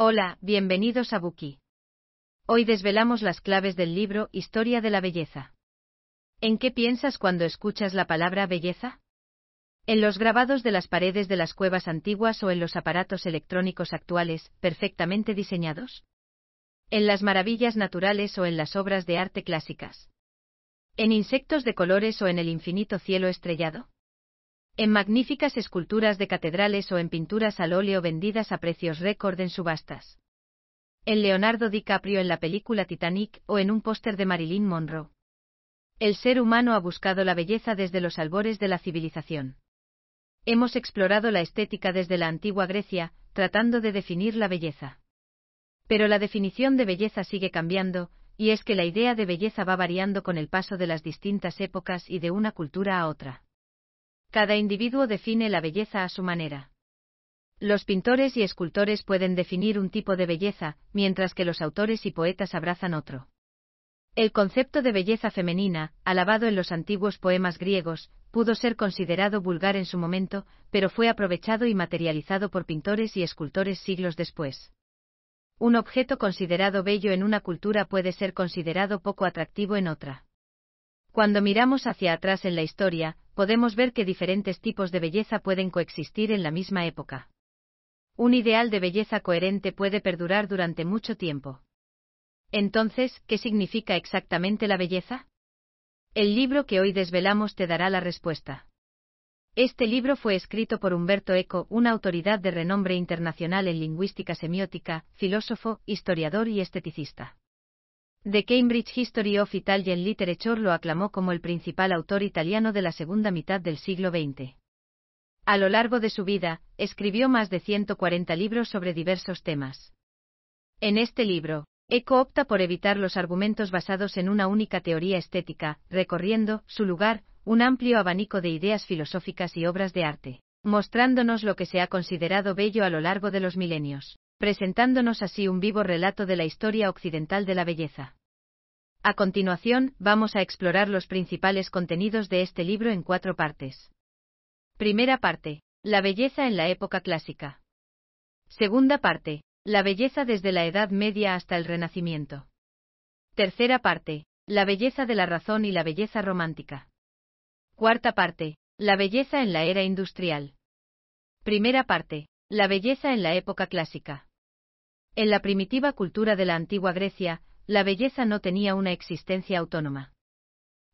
Hola, bienvenidos a Buki. Hoy desvelamos las claves del libro Historia de la Belleza. ¿En qué piensas cuando escuchas la palabra belleza? ¿En los grabados de las paredes de las cuevas antiguas o en los aparatos electrónicos actuales, perfectamente diseñados? ¿En las maravillas naturales o en las obras de arte clásicas? ¿En insectos de colores o en el infinito cielo estrellado? En magníficas esculturas de catedrales o en pinturas al óleo vendidas a precios récord en subastas. En Leonardo DiCaprio en la película Titanic o en un póster de Marilyn Monroe. El ser humano ha buscado la belleza desde los albores de la civilización. Hemos explorado la estética desde la antigua Grecia, tratando de definir la belleza. Pero la definición de belleza sigue cambiando, y es que la idea de belleza va variando con el paso de las distintas épocas y de una cultura a otra. Cada individuo define la belleza a su manera. Los pintores y escultores pueden definir un tipo de belleza, mientras que los autores y poetas abrazan otro. El concepto de belleza femenina, alabado en los antiguos poemas griegos, pudo ser considerado vulgar en su momento, pero fue aprovechado y materializado por pintores y escultores siglos después. Un objeto considerado bello en una cultura puede ser considerado poco atractivo en otra. Cuando miramos hacia atrás en la historia, podemos ver que diferentes tipos de belleza pueden coexistir en la misma época. Un ideal de belleza coherente puede perdurar durante mucho tiempo. Entonces, ¿qué significa exactamente la belleza? El libro que hoy desvelamos te dará la respuesta. Este libro fue escrito por Humberto Eco, una autoridad de renombre internacional en lingüística semiótica, filósofo, historiador y esteticista. The Cambridge History of Italian Literature lo aclamó como el principal autor italiano de la segunda mitad del siglo XX. A lo largo de su vida, escribió más de 140 libros sobre diversos temas. En este libro, Eco opta por evitar los argumentos basados en una única teoría estética, recorriendo, su lugar, un amplio abanico de ideas filosóficas y obras de arte, mostrándonos lo que se ha considerado bello a lo largo de los milenios, presentándonos así un vivo relato de la historia occidental de la belleza. A continuación, vamos a explorar los principales contenidos de este libro en cuatro partes. Primera parte. La belleza en la época clásica. Segunda parte. La belleza desde la Edad Media hasta el Renacimiento. Tercera parte. La belleza de la razón y la belleza romántica. Cuarta parte. La belleza en la era industrial. Primera parte. La belleza en la época clásica. En la primitiva cultura de la antigua Grecia, la belleza no tenía una existencia autónoma.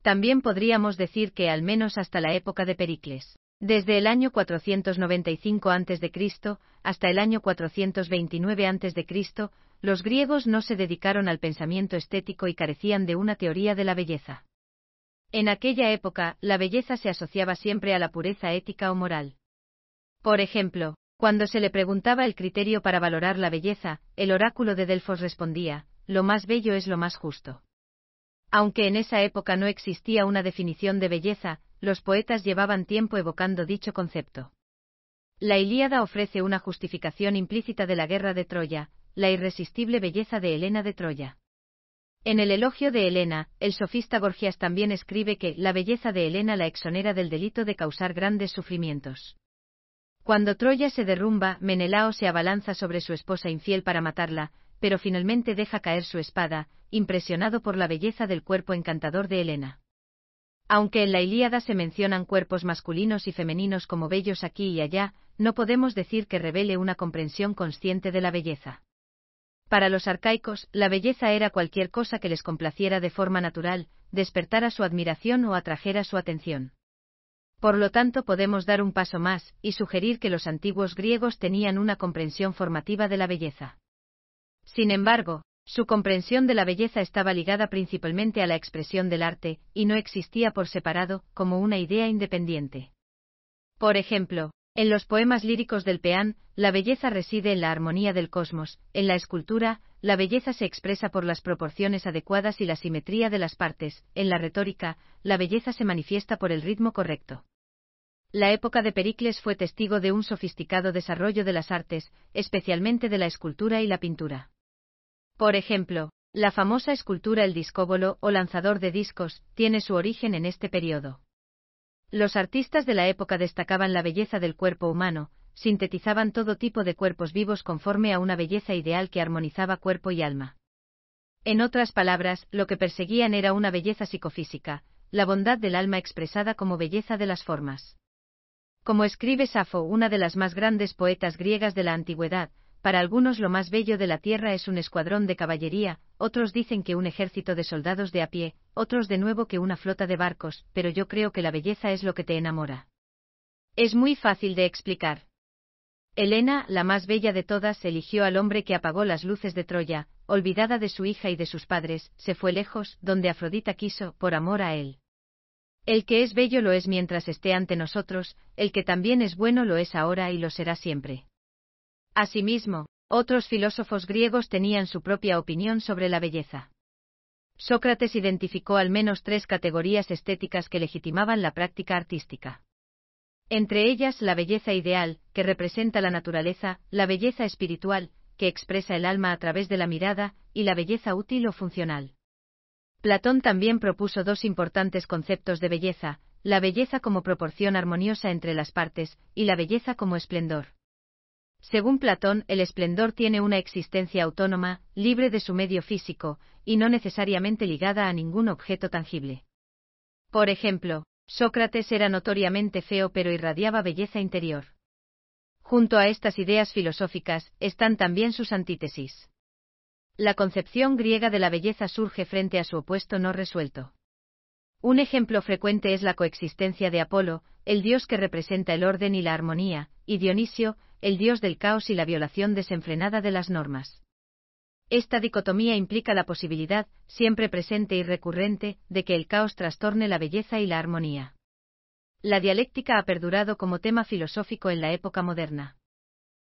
También podríamos decir que al menos hasta la época de Pericles, desde el año 495 a.C. hasta el año 429 a.C., los griegos no se dedicaron al pensamiento estético y carecían de una teoría de la belleza. En aquella época, la belleza se asociaba siempre a la pureza ética o moral. Por ejemplo, cuando se le preguntaba el criterio para valorar la belleza, el oráculo de Delfos respondía, lo más bello es lo más justo. Aunque en esa época no existía una definición de belleza, los poetas llevaban tiempo evocando dicho concepto. La Ilíada ofrece una justificación implícita de la guerra de Troya, la irresistible belleza de Helena de Troya. En el elogio de Helena, el sofista Gorgias también escribe que la belleza de Helena la exonera del delito de causar grandes sufrimientos. Cuando Troya se derrumba, Menelao se abalanza sobre su esposa infiel para matarla, pero finalmente deja caer su espada, impresionado por la belleza del cuerpo encantador de Helena. Aunque en la Ilíada se mencionan cuerpos masculinos y femeninos como bellos aquí y allá, no podemos decir que revele una comprensión consciente de la belleza. Para los arcaicos, la belleza era cualquier cosa que les complaciera de forma natural, despertara su admiración o atrajera su atención. Por lo tanto, podemos dar un paso más, y sugerir que los antiguos griegos tenían una comprensión formativa de la belleza. Sin embargo, su comprensión de la belleza estaba ligada principalmente a la expresión del arte, y no existía por separado, como una idea independiente. Por ejemplo, en los poemas líricos del Peán, la belleza reside en la armonía del cosmos, en la escultura, la belleza se expresa por las proporciones adecuadas y la simetría de las partes, en la retórica, la belleza se manifiesta por el ritmo correcto. La época de Pericles fue testigo de un sofisticado desarrollo de las artes, especialmente de la escultura y la pintura. Por ejemplo, la famosa escultura El discóbolo o lanzador de discos tiene su origen en este periodo. Los artistas de la época destacaban la belleza del cuerpo humano, sintetizaban todo tipo de cuerpos vivos conforme a una belleza ideal que armonizaba cuerpo y alma. En otras palabras, lo que perseguían era una belleza psicofísica, la bondad del alma expresada como belleza de las formas. Como escribe Safo, una de las más grandes poetas griegas de la antigüedad, para algunos lo más bello de la tierra es un escuadrón de caballería, otros dicen que un ejército de soldados de a pie, otros de nuevo que una flota de barcos, pero yo creo que la belleza es lo que te enamora. Es muy fácil de explicar. Helena, la más bella de todas, eligió al hombre que apagó las luces de Troya, olvidada de su hija y de sus padres, se fue lejos, donde Afrodita quiso, por amor a él. El que es bello lo es mientras esté ante nosotros, el que también es bueno lo es ahora y lo será siempre. Asimismo, otros filósofos griegos tenían su propia opinión sobre la belleza. Sócrates identificó al menos tres categorías estéticas que legitimaban la práctica artística. Entre ellas la belleza ideal, que representa la naturaleza, la belleza espiritual, que expresa el alma a través de la mirada, y la belleza útil o funcional. Platón también propuso dos importantes conceptos de belleza, la belleza como proporción armoniosa entre las partes, y la belleza como esplendor. Según Platón, el esplendor tiene una existencia autónoma, libre de su medio físico, y no necesariamente ligada a ningún objeto tangible. Por ejemplo, Sócrates era notoriamente feo pero irradiaba belleza interior. Junto a estas ideas filosóficas, están también sus antítesis. La concepción griega de la belleza surge frente a su opuesto no resuelto. Un ejemplo frecuente es la coexistencia de Apolo, el dios que representa el orden y la armonía, y Dionisio, el dios del caos y la violación desenfrenada de las normas. Esta dicotomía implica la posibilidad, siempre presente y recurrente, de que el caos trastorne la belleza y la armonía. La dialéctica ha perdurado como tema filosófico en la época moderna.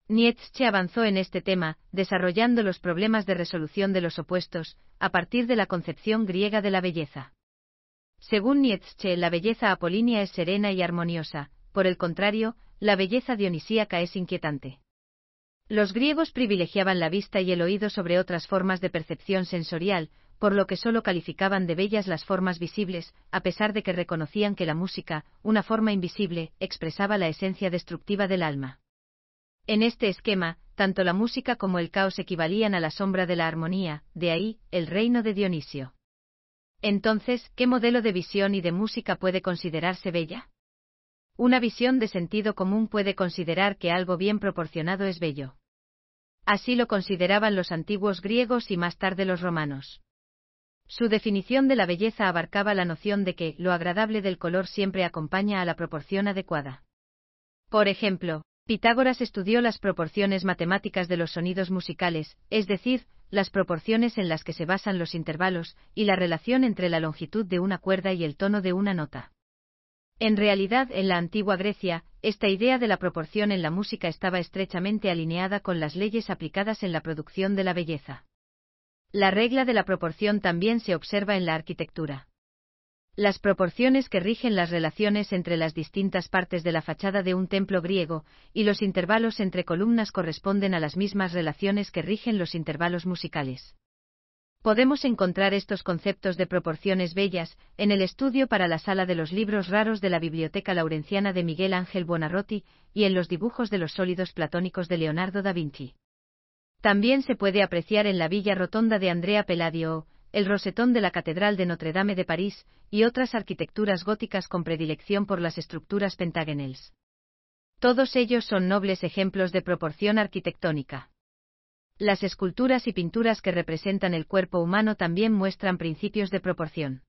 Nietzsche avanzó en este tema, desarrollando los problemas de resolución de los opuestos, a partir de la concepción griega de la belleza. Según Nietzsche, la belleza apolínea es serena y armoniosa, por el contrario, la belleza dionisíaca es inquietante. Los griegos privilegiaban la vista y el oído sobre otras formas de percepción sensorial, por lo que solo calificaban de bellas las formas visibles, a pesar de que reconocían que la música, una forma invisible, expresaba la esencia destructiva del alma. En este esquema, tanto la música como el caos equivalían a la sombra de la armonía, de ahí, el reino de Dionisio. Entonces, ¿qué modelo de visión y de música puede considerarse bella? Una visión de sentido común puede considerar que algo bien proporcionado es bello. Así lo consideraban los antiguos griegos y más tarde los romanos. Su definición de la belleza abarcaba la noción de que lo agradable del color siempre acompaña a la proporción adecuada. Por ejemplo, Pitágoras estudió las proporciones matemáticas de los sonidos musicales, es decir, las proporciones en las que se basan los intervalos, y la relación entre la longitud de una cuerda y el tono de una nota. En realidad, en la antigua Grecia, esta idea de la proporción en la música estaba estrechamente alineada con las leyes aplicadas en la producción de la belleza. La regla de la proporción también se observa en la arquitectura. Las proporciones que rigen las relaciones entre las distintas partes de la fachada de un templo griego, y los intervalos entre columnas corresponden a las mismas relaciones que rigen los intervalos musicales. Podemos encontrar estos conceptos de proporciones bellas en el estudio para la sala de los libros raros de la Biblioteca Laurenciana de Miguel Ángel Buonarroti y en los dibujos de los sólidos platónicos de Leonardo da Vinci. También se puede apreciar en la Villa Rotonda de Andrea Palladio, el rosetón de la Catedral de Notre Dame de París, y otras arquitecturas góticas con predilección por las estructuras pentagonales. Todos ellos son nobles ejemplos de proporción arquitectónica. Las esculturas y pinturas que representan el cuerpo humano también muestran principios de proporción.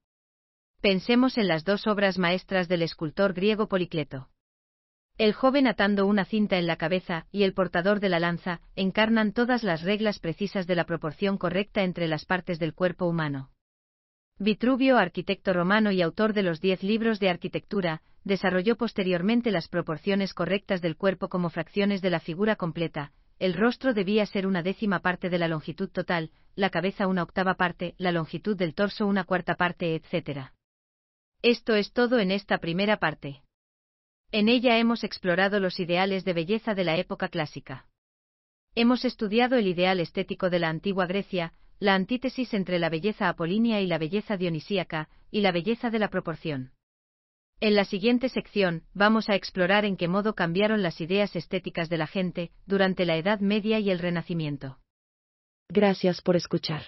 Pensemos en las dos obras maestras del escultor griego Policleto. El joven atando una cinta en la cabeza y el portador de la lanza encarnan todas las reglas precisas de la proporción correcta entre las partes del cuerpo humano. Vitruvio, arquitecto romano y autor de los diez libros de arquitectura, desarrolló posteriormente las proporciones correctas del cuerpo como fracciones de la figura completa. El rostro debía ser una décima parte de la longitud total, la cabeza una octava parte, la longitud del torso una cuarta parte, etc. Esto es todo en esta primera parte. En ella hemos explorado los ideales de belleza de la época clásica. Hemos estudiado el ideal estético de la antigua Grecia, la antítesis entre la belleza apolínea y la belleza dionisíaca, y la belleza de la proporción. En la siguiente sección, vamos a explorar en qué modo cambiaron las ideas estéticas de la gente durante la Edad Media y el Renacimiento. Gracias por escuchar.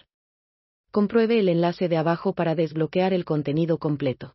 Compruebe el enlace de abajo para desbloquear el contenido completo.